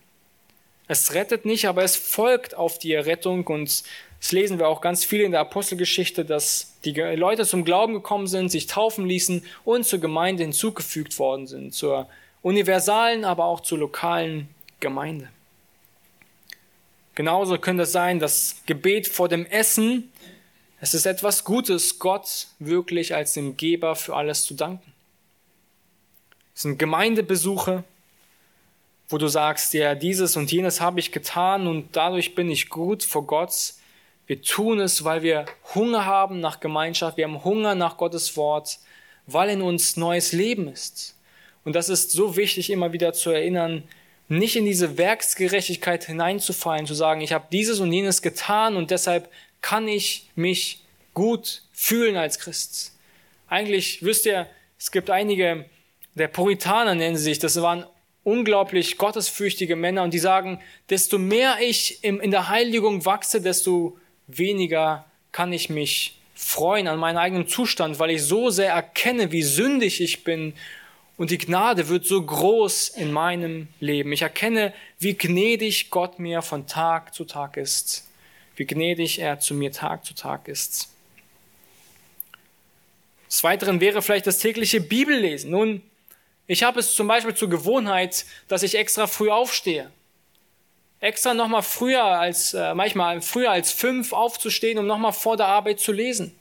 Es rettet nicht, aber es folgt auf die Errettung und das lesen wir auch ganz viel in der Apostelgeschichte, dass die Leute zum Glauben gekommen sind, sich taufen ließen und zur Gemeinde hinzugefügt worden sind, zur universalen, aber auch zur lokalen Gemeinde. Genauso könnte es sein, das Gebet vor dem Essen. Es ist etwas Gutes, Gott wirklich als dem Geber für alles zu danken. Es sind Gemeindebesuche, wo du sagst, ja, dieses und jenes habe ich getan und dadurch bin ich gut vor Gott. Wir tun es, weil wir Hunger haben nach Gemeinschaft, wir haben Hunger nach Gottes Wort, weil in uns neues Leben ist. Und das ist so wichtig, immer wieder zu erinnern, nicht in diese Werksgerechtigkeit hineinzufallen, zu sagen, ich habe dieses und jenes getan und deshalb kann ich mich gut fühlen als Christ. Eigentlich wisst ihr, es gibt einige, der Puritaner nennen sie sich, das waren unglaublich gottesfürchtige Männer und die sagen, desto mehr ich in der Heiligung wachse, desto weniger kann ich mich freuen an meinem eigenen Zustand, weil ich so sehr erkenne, wie sündig ich bin und die Gnade wird so groß in meinem Leben. Ich erkenne, wie gnädig Gott mir von Tag zu Tag ist. Wie gnädig er zu mir Tag zu Tag ist. Des Weiteren wäre vielleicht das tägliche Bibellesen. Nun, ich habe es zum Beispiel zur Gewohnheit, dass ich extra früh aufstehe. Extra nochmal früher als, äh, manchmal früher als fünf aufzustehen, um nochmal vor der Arbeit zu lesen.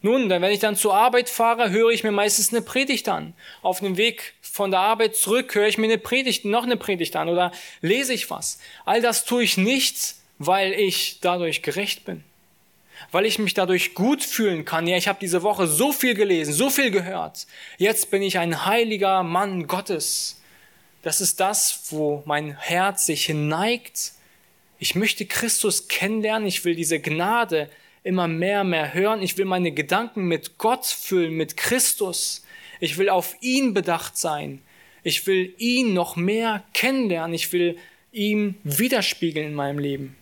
Nun, wenn ich dann zur Arbeit fahre, höre ich mir meistens eine Predigt an. Auf dem Weg von der Arbeit zurück höre ich mir eine Predigt, noch eine Predigt an oder lese ich was. All das tue ich nicht, weil ich dadurch gerecht bin. Weil ich mich dadurch gut fühlen kann. Ja, ich habe diese Woche so viel gelesen, so viel gehört. Jetzt bin ich ein heiliger Mann Gottes. Das ist das, wo mein Herz sich hineigt. Ich möchte Christus kennenlernen. Ich will diese Gnade immer mehr, mehr hören. Ich will meine Gedanken mit Gott füllen, mit Christus. Ich will auf ihn bedacht sein. Ich will ihn noch mehr kennenlernen. Ich will ihm widerspiegeln in meinem Leben.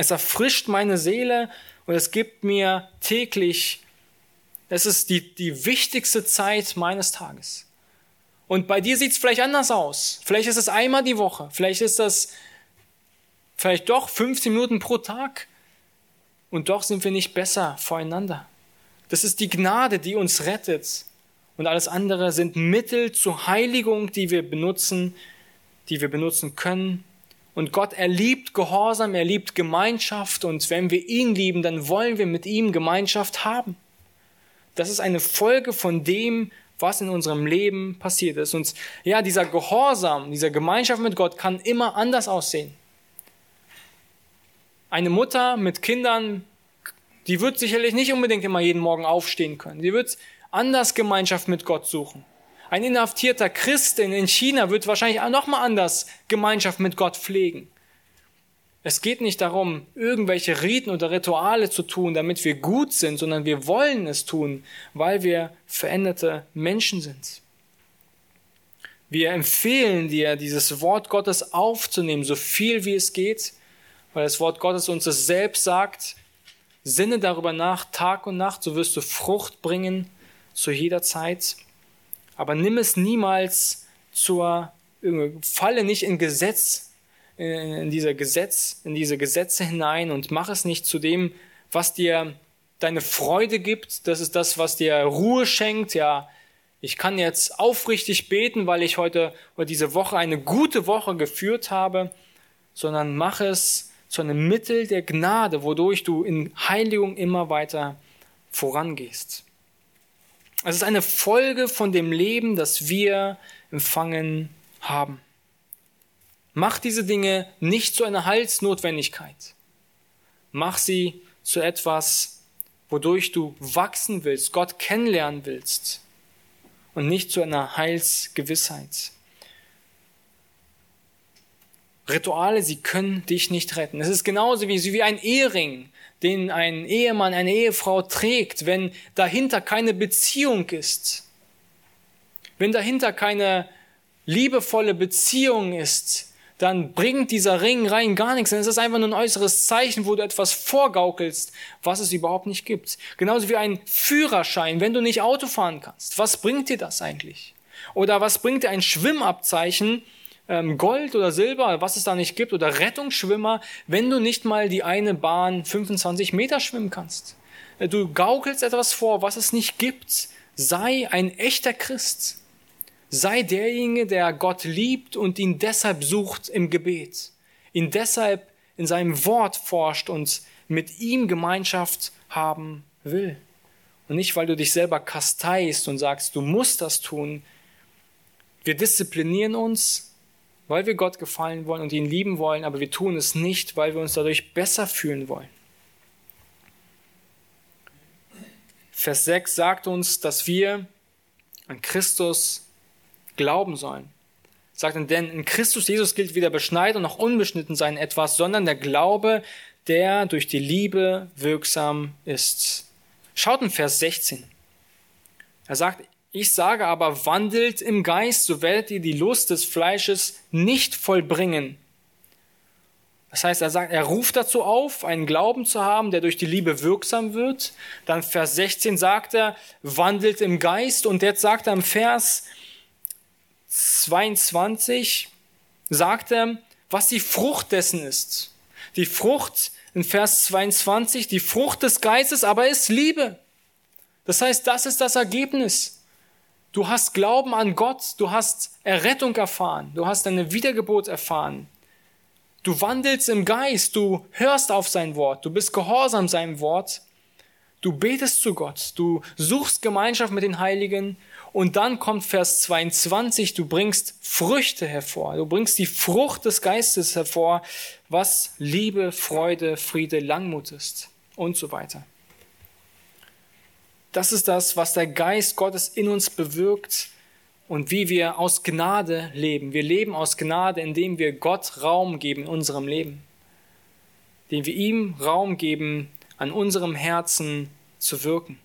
Es erfrischt meine Seele und es gibt mir täglich Es ist die, die wichtigste Zeit meines Tages. Und bei dir sieht es vielleicht anders aus. Vielleicht ist es einmal die Woche. Vielleicht ist das vielleicht doch 15 Minuten pro Tag. Und doch sind wir nicht besser voreinander. Das ist die Gnade, die uns rettet. Und alles andere sind Mittel zur Heiligung, die wir benutzen, die wir benutzen können. Und Gott, er liebt Gehorsam, er liebt Gemeinschaft. Und wenn wir ihn lieben, dann wollen wir mit ihm Gemeinschaft haben. Das ist eine Folge von dem, was in unserem Leben passiert ist. Und ja, dieser Gehorsam, dieser Gemeinschaft mit Gott kann immer anders aussehen. Eine Mutter mit Kindern, die wird sicherlich nicht unbedingt immer jeden Morgen aufstehen können. Die wird anders Gemeinschaft mit Gott suchen. Ein inhaftierter Christ in China wird wahrscheinlich auch nochmal anders Gemeinschaft mit Gott pflegen. Es geht nicht darum, irgendwelche Riten oder Rituale zu tun, damit wir gut sind, sondern wir wollen es tun, weil wir veränderte Menschen sind. Wir empfehlen dir, dieses Wort Gottes aufzunehmen, so viel wie es geht, weil das Wort Gottes uns es selbst sagt. Sinne darüber nach, Tag und Nacht, so wirst du Frucht bringen zu jeder Zeit. Aber nimm es niemals zur, falle nicht in Gesetz in dieser Gesetz, in diese Gesetze hinein und mach es nicht zu dem, was dir deine Freude gibt. Das ist das, was dir Ruhe schenkt. Ja, ich kann jetzt aufrichtig beten, weil ich heute oder diese Woche eine gute Woche geführt habe, sondern mach es zu einem Mittel der Gnade, wodurch du in Heiligung immer weiter vorangehst. Es ist eine Folge von dem Leben, das wir empfangen haben. Mach diese Dinge nicht zu einer Heilsnotwendigkeit. Mach sie zu etwas, wodurch du wachsen willst, Gott kennenlernen willst und nicht zu einer Heilsgewissheit. Rituale, sie können dich nicht retten. Es ist genauso wie, wie ein Ehering, den ein Ehemann, eine Ehefrau trägt, wenn dahinter keine Beziehung ist. Wenn dahinter keine liebevolle Beziehung ist, dann bringt dieser Ring rein gar nichts. Dann ist einfach nur ein äußeres Zeichen, wo du etwas vorgaukelst, was es überhaupt nicht gibt. Genauso wie ein Führerschein, wenn du nicht Auto fahren kannst. Was bringt dir das eigentlich? Oder was bringt dir ein Schwimmabzeichen, ähm, Gold oder Silber, was es da nicht gibt, oder Rettungsschwimmer, wenn du nicht mal die eine Bahn 25 Meter schwimmen kannst? Äh, du gaukelst etwas vor, was es nicht gibt. Sei ein echter Christ. Sei derjenige, der Gott liebt und ihn deshalb sucht im Gebet, ihn deshalb in seinem Wort forscht und mit ihm Gemeinschaft haben will. Und nicht, weil du dich selber kasteist und sagst, du musst das tun. Wir disziplinieren uns, weil wir Gott gefallen wollen und ihn lieben wollen, aber wir tun es nicht, weil wir uns dadurch besser fühlen wollen. Vers 6 sagt uns, dass wir an Christus glauben sollen. Sagt denn in Christus Jesus gilt weder beschneiden noch unbeschnitten sein etwas, sondern der Glaube, der durch die Liebe wirksam ist. Schaut in Vers 16. Er sagt, ich sage aber, wandelt im Geist, so werdet ihr die Lust des Fleisches nicht vollbringen. Das heißt, er sagt, er ruft dazu auf, einen Glauben zu haben, der durch die Liebe wirksam wird. Dann Vers 16 sagt er, wandelt im Geist. Und jetzt sagt er im Vers 22 sagt er, was die Frucht dessen ist. Die Frucht in Vers 22, die Frucht des Geistes aber ist Liebe. Das heißt, das ist das Ergebnis. Du hast Glauben an Gott, du hast Errettung erfahren, du hast eine Wiedergeburt erfahren. Du wandelst im Geist, du hörst auf sein Wort, du bist gehorsam seinem Wort, du betest zu Gott, du suchst Gemeinschaft mit den Heiligen und dann kommt Vers 22, du bringst Früchte hervor, du bringst die Frucht des Geistes hervor, was Liebe, Freude, Friede, Langmut ist und so weiter. Das ist das, was der Geist Gottes in uns bewirkt und wie wir aus Gnade leben. Wir leben aus Gnade, indem wir Gott Raum geben in unserem Leben, indem wir ihm Raum geben, an unserem Herzen zu wirken.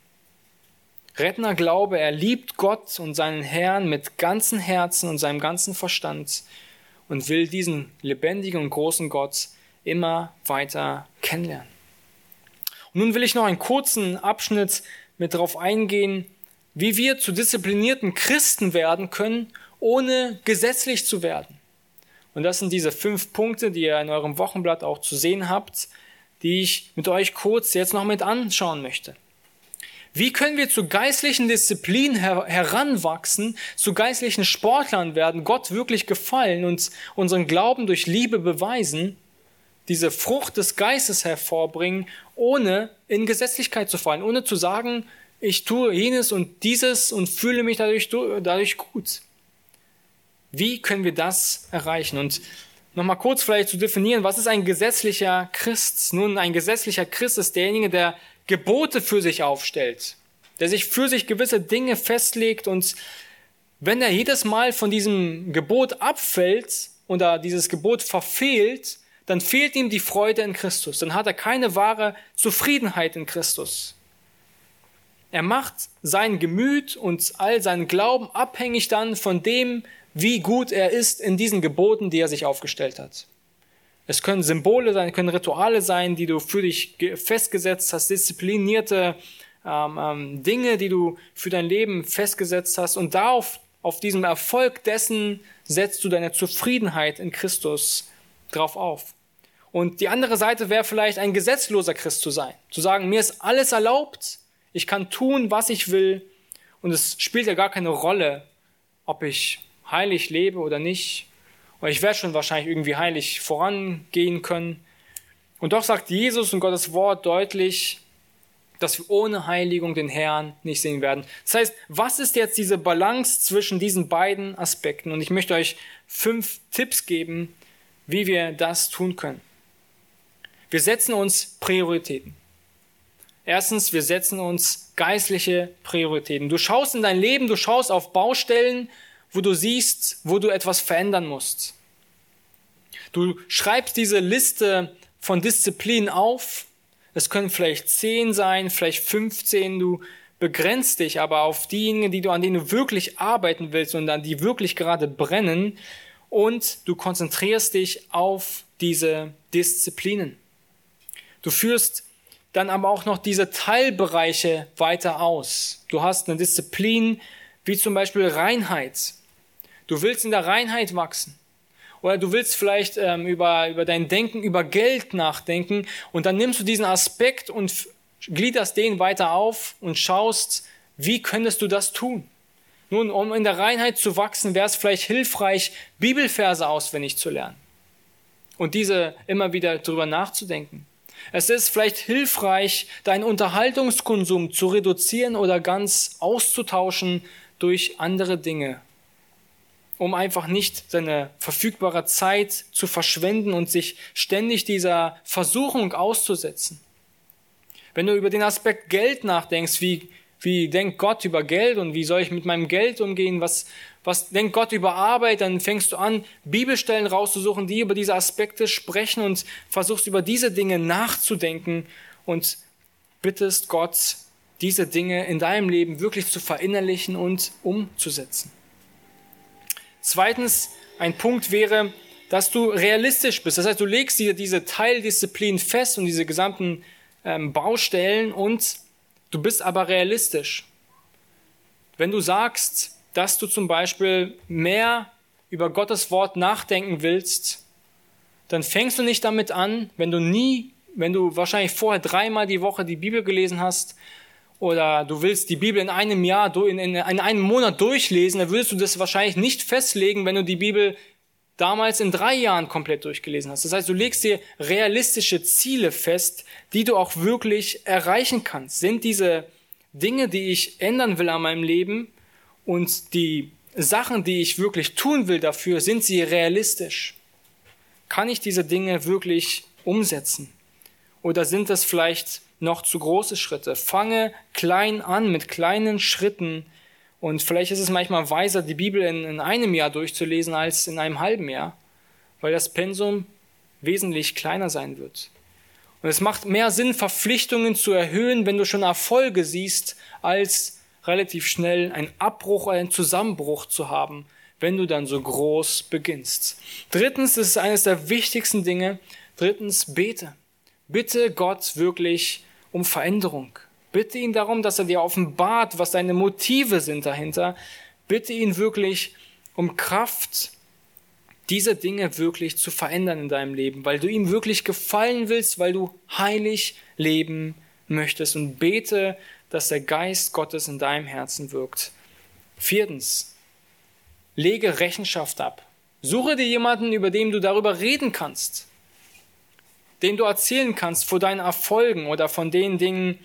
Rettender Glaube, er liebt Gott und seinen Herrn mit ganzem Herzen und seinem ganzen Verstand und will diesen lebendigen und großen Gott immer weiter kennenlernen. Und nun will ich noch einen kurzen Abschnitt mit darauf eingehen, wie wir zu disziplinierten Christen werden können, ohne gesetzlich zu werden. Und das sind diese fünf Punkte, die ihr in eurem Wochenblatt auch zu sehen habt, die ich mit euch kurz jetzt noch mit anschauen möchte. Wie können wir zu geistlichen Disziplinen her heranwachsen, zu geistlichen Sportlern werden, Gott wirklich gefallen und unseren Glauben durch Liebe beweisen, diese Frucht des Geistes hervorbringen, ohne in Gesetzlichkeit zu fallen, ohne zu sagen, ich tue jenes und dieses und fühle mich dadurch, dadurch gut. Wie können wir das erreichen? Und nochmal kurz vielleicht zu definieren, was ist ein gesetzlicher Christ? Nun, ein gesetzlicher Christ ist derjenige, der Gebote für sich aufstellt, der sich für sich gewisse Dinge festlegt und wenn er jedes Mal von diesem Gebot abfällt oder dieses Gebot verfehlt, dann fehlt ihm die Freude in Christus, dann hat er keine wahre Zufriedenheit in Christus. Er macht sein Gemüt und all seinen Glauben abhängig dann von dem, wie gut er ist in diesen Geboten, die er sich aufgestellt hat. Es können Symbole sein, können Rituale sein, die du für dich festgesetzt hast, disziplinierte ähm, ähm, Dinge, die du für dein Leben festgesetzt hast. Und darauf, auf diesem Erfolg dessen setzt du deine Zufriedenheit in Christus drauf auf. Und die andere Seite wäre vielleicht ein gesetzloser Christ zu sein. Zu sagen, mir ist alles erlaubt, ich kann tun, was ich will. Und es spielt ja gar keine Rolle, ob ich heilig lebe oder nicht. Weil ich werde schon wahrscheinlich irgendwie heilig vorangehen können. Und doch sagt Jesus und Gottes Wort deutlich, dass wir ohne Heiligung den Herrn nicht sehen werden. Das heißt, was ist jetzt diese Balance zwischen diesen beiden Aspekten? Und ich möchte euch fünf Tipps geben, wie wir das tun können. Wir setzen uns Prioritäten. Erstens, wir setzen uns geistliche Prioritäten. Du schaust in dein Leben, du schaust auf Baustellen, wo du siehst, wo du etwas verändern musst. Du schreibst diese Liste von Disziplinen auf. Es können vielleicht zehn sein, vielleicht 15. Du begrenzt dich aber auf diejenigen, die du, an denen du wirklich arbeiten willst und an die wirklich gerade brennen. Und du konzentrierst dich auf diese Disziplinen. Du führst dann aber auch noch diese Teilbereiche weiter aus. Du hast eine Disziplin wie zum Beispiel Reinheit. Du willst in der Reinheit wachsen. Oder du willst vielleicht ähm, über, über dein Denken, über Geld nachdenken und dann nimmst du diesen Aspekt und gliederst den weiter auf und schaust, wie könntest du das tun? Nun, um in der Reinheit zu wachsen, wäre es vielleicht hilfreich, Bibelverse auswendig zu lernen und diese immer wieder drüber nachzudenken. Es ist vielleicht hilfreich, deinen Unterhaltungskonsum zu reduzieren oder ganz auszutauschen durch andere Dinge, um einfach nicht seine verfügbare Zeit zu verschwenden und sich ständig dieser Versuchung auszusetzen. Wenn du über den Aspekt Geld nachdenkst, wie, wie denkt Gott über Geld und wie soll ich mit meinem Geld umgehen, was, was denkt Gott über Arbeit, dann fängst du an, Bibelstellen rauszusuchen, die über diese Aspekte sprechen und versuchst über diese Dinge nachzudenken und bittest Gott, diese Dinge in deinem Leben wirklich zu verinnerlichen und umzusetzen. Zweitens, ein Punkt wäre, dass du realistisch bist. Das heißt, du legst dir diese Teildisziplin fest und diese gesamten ähm, Baustellen und du bist aber realistisch. Wenn du sagst, dass du zum Beispiel mehr über Gottes Wort nachdenken willst, dann fängst du nicht damit an, wenn du nie, wenn du wahrscheinlich vorher dreimal die Woche die Bibel gelesen hast, oder du willst die Bibel in einem Jahr, in, in, in einem Monat durchlesen, dann würdest du das wahrscheinlich nicht festlegen, wenn du die Bibel damals in drei Jahren komplett durchgelesen hast. Das heißt, du legst dir realistische Ziele fest, die du auch wirklich erreichen kannst. Sind diese Dinge, die ich ändern will an meinem Leben und die Sachen, die ich wirklich tun will dafür, sind sie realistisch? Kann ich diese Dinge wirklich umsetzen? Oder sind das vielleicht noch zu große Schritte. Fange klein an mit kleinen Schritten. Und vielleicht ist es manchmal weiser, die Bibel in, in einem Jahr durchzulesen als in einem halben Jahr, weil das Pensum wesentlich kleiner sein wird. Und es macht mehr Sinn, Verpflichtungen zu erhöhen, wenn du schon Erfolge siehst, als relativ schnell einen Abbruch oder einen Zusammenbruch zu haben, wenn du dann so groß beginnst. Drittens, das ist eines der wichtigsten Dinge, drittens, bete. Bitte Gott wirklich um Veränderung. Bitte ihn darum, dass er dir offenbart, was deine Motive sind dahinter. Bitte ihn wirklich um Kraft, diese Dinge wirklich zu verändern in deinem Leben, weil du ihm wirklich gefallen willst, weil du heilig leben möchtest und bete, dass der Geist Gottes in deinem Herzen wirkt. Viertens, lege Rechenschaft ab. Suche dir jemanden, über den du darüber reden kannst, den du erzählen kannst vor deinen Erfolgen oder von den Dingen,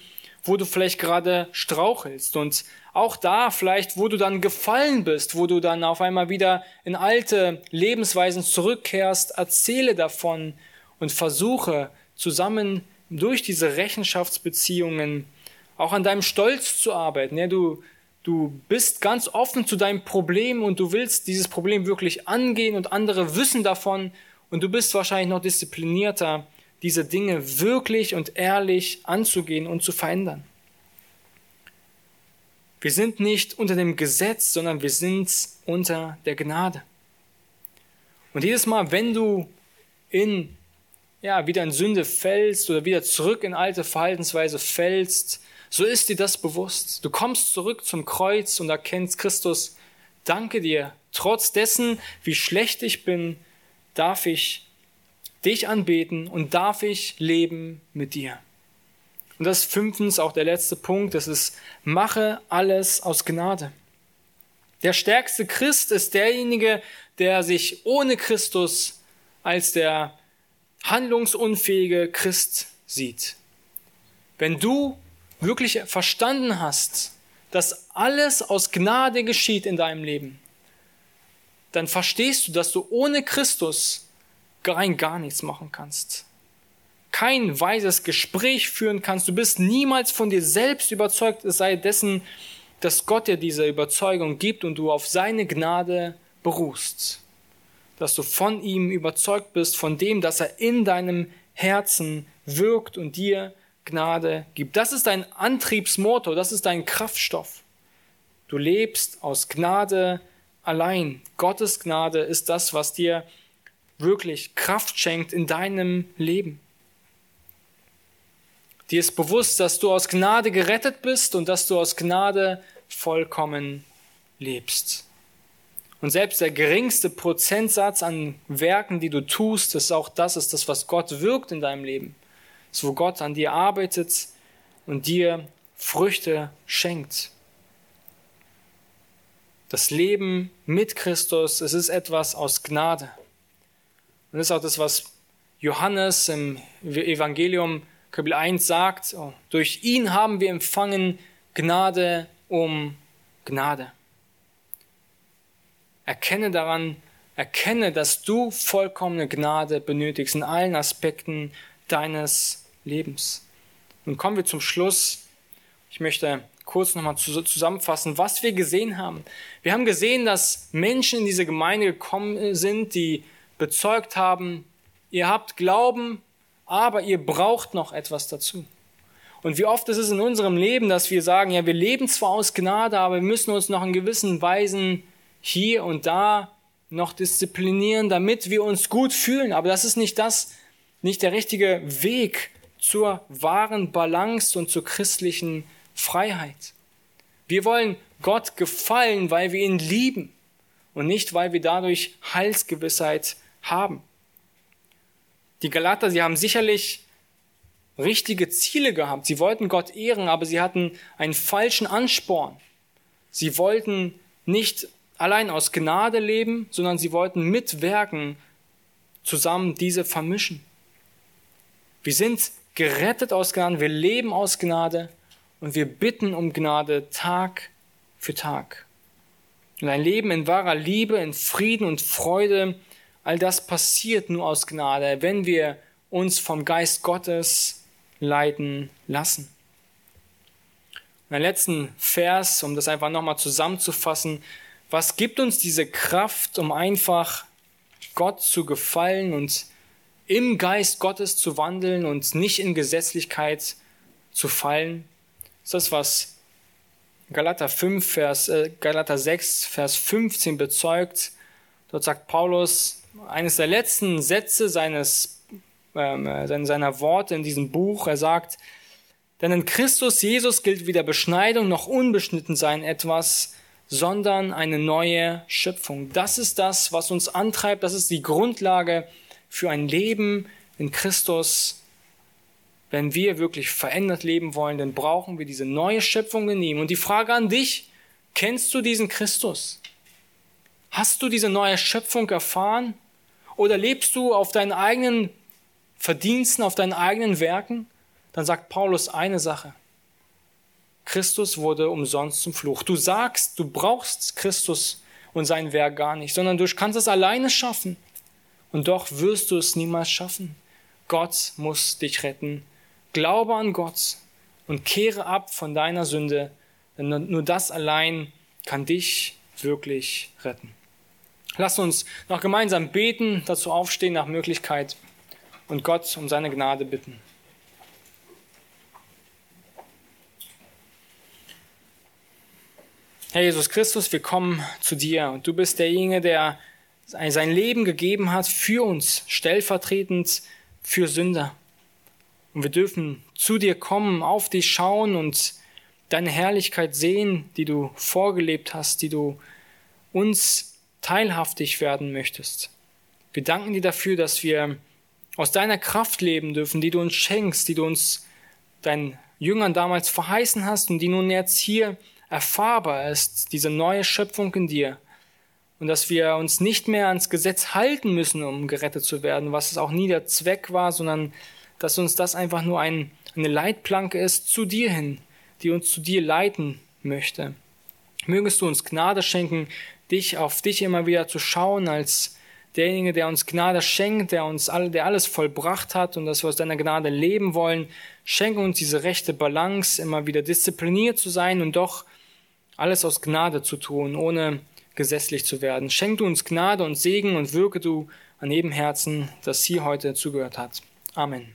wo du vielleicht gerade strauchelst und auch da vielleicht, wo du dann gefallen bist, wo du dann auf einmal wieder in alte Lebensweisen zurückkehrst, erzähle davon und versuche zusammen durch diese Rechenschaftsbeziehungen auch an deinem Stolz zu arbeiten. Ja, du, du bist ganz offen zu deinem Problem und du willst dieses Problem wirklich angehen und andere wissen davon und du bist wahrscheinlich noch disziplinierter, diese Dinge wirklich und ehrlich anzugehen und zu verändern. Wir sind nicht unter dem Gesetz, sondern wir sind unter der Gnade. Und jedes Mal, wenn du in, ja, wieder in Sünde fällst oder wieder zurück in alte Verhaltensweise fällst, so ist dir das bewusst. Du kommst zurück zum Kreuz und erkennst Christus, danke dir, trotz dessen, wie schlecht ich bin, darf ich dich anbeten und darf ich leben mit dir. Und das ist fünftens auch der letzte Punkt, das ist, mache alles aus Gnade. Der stärkste Christ ist derjenige, der sich ohne Christus als der handlungsunfähige Christ sieht. Wenn du wirklich verstanden hast, dass alles aus Gnade geschieht in deinem Leben, dann verstehst du, dass du ohne Christus rein gar nichts machen kannst. Kein weises Gespräch führen kannst. Du bist niemals von dir selbst überzeugt, es sei dessen, dass Gott dir diese Überzeugung gibt und du auf seine Gnade beruhst. Dass du von ihm überzeugt bist, von dem, dass er in deinem Herzen wirkt und dir Gnade gibt. Das ist dein Antriebsmotor, das ist dein Kraftstoff. Du lebst aus Gnade allein. Gottes Gnade ist das, was dir wirklich Kraft schenkt in deinem Leben. Dir ist bewusst, dass du aus Gnade gerettet bist und dass du aus Gnade vollkommen lebst. Und selbst der geringste Prozentsatz an Werken, die du tust, ist auch das, ist das, was Gott wirkt in deinem Leben. Das ist, wo Gott an dir arbeitet und dir Früchte schenkt. Das Leben mit Christus, es ist etwas aus Gnade. Und das ist auch das, was Johannes im Evangelium Kapitel 1 sagt, oh, durch ihn haben wir empfangen Gnade um Gnade. Erkenne daran, erkenne, dass du vollkommene Gnade benötigst in allen Aspekten deines Lebens. Nun kommen wir zum Schluss. Ich möchte kurz nochmal zusammenfassen, was wir gesehen haben. Wir haben gesehen, dass Menschen in diese Gemeinde gekommen sind, die bezeugt haben, ihr habt Glauben, aber ihr braucht noch etwas dazu. Und wie oft ist es in unserem Leben, dass wir sagen, ja, wir leben zwar aus Gnade, aber wir müssen uns noch in gewissen Weisen hier und da noch disziplinieren, damit wir uns gut fühlen. Aber das ist nicht das, nicht der richtige Weg zur wahren Balance und zur christlichen Freiheit. Wir wollen Gott gefallen, weil wir ihn lieben und nicht, weil wir dadurch Heilsgewissheit haben. Die Galater, sie haben sicherlich richtige Ziele gehabt. Sie wollten Gott ehren, aber sie hatten einen falschen Ansporn. Sie wollten nicht allein aus Gnade leben, sondern sie wollten mitwirken, zusammen diese vermischen. Wir sind gerettet aus Gnade, wir leben aus Gnade und wir bitten um Gnade Tag für Tag. Und ein Leben in wahrer Liebe, in Frieden und Freude All das passiert nur aus Gnade, wenn wir uns vom Geist Gottes leiten lassen. Und der letzten Vers, um das einfach nochmal zusammenzufassen, was gibt uns diese Kraft, um einfach Gott zu gefallen und im Geist Gottes zu wandeln und nicht in Gesetzlichkeit zu fallen? Das ist das, was Galater 5, Vers, äh, Galater 6, Vers 15 bezeugt. Dort sagt Paulus, eines der letzten Sätze seines, ähm, seiner Worte in diesem Buch. Er sagt, Denn in Christus Jesus gilt weder Beschneidung noch Unbeschnittensein etwas, sondern eine neue Schöpfung. Das ist das, was uns antreibt. Das ist die Grundlage für ein Leben in Christus. Wenn wir wirklich verändert leben wollen, dann brauchen wir diese neue Schöpfung in ihm. Und die Frage an dich, kennst du diesen Christus? Hast du diese neue Schöpfung erfahren? Oder lebst du auf deinen eigenen Verdiensten, auf deinen eigenen Werken? dann sagt Paulus eine Sache. Christus wurde umsonst zum Fluch. Du sagst, du brauchst Christus und sein Werk gar nicht, sondern du kannst es alleine schaffen. Und doch wirst du es niemals schaffen. Gott muss dich retten. Glaube an Gott und kehre ab von deiner Sünde, denn nur das allein kann dich wirklich retten. Lass uns noch gemeinsam beten, dazu aufstehen nach Möglichkeit und Gott um seine Gnade bitten. Herr Jesus Christus, wir kommen zu dir und du bist derjenige, der sein Leben gegeben hat für uns, stellvertretend für Sünder. Und wir dürfen zu dir kommen, auf dich schauen und deine Herrlichkeit sehen, die du vorgelebt hast, die du uns teilhaftig werden möchtest. Wir danken dir dafür, dass wir aus deiner Kraft leben dürfen, die du uns schenkst, die du uns deinen Jüngern damals verheißen hast und die nun jetzt hier erfahrbar ist, diese neue Schöpfung in dir. Und dass wir uns nicht mehr ans Gesetz halten müssen, um gerettet zu werden, was es auch nie der Zweck war, sondern dass uns das einfach nur ein, eine Leitplanke ist zu dir hin, die uns zu dir leiten möchte. Mögest du uns Gnade schenken, dich auf dich immer wieder zu schauen als derjenige, der uns Gnade schenkt, der uns alle, der alles vollbracht hat und dass wir aus deiner Gnade leben wollen. Schenke uns diese rechte Balance, immer wieder diszipliniert zu sein und doch alles aus Gnade zu tun, ohne gesetzlich zu werden. Schenk du uns Gnade und Segen und wirke du an jedem Herzen, das hier heute zugehört hat. Amen.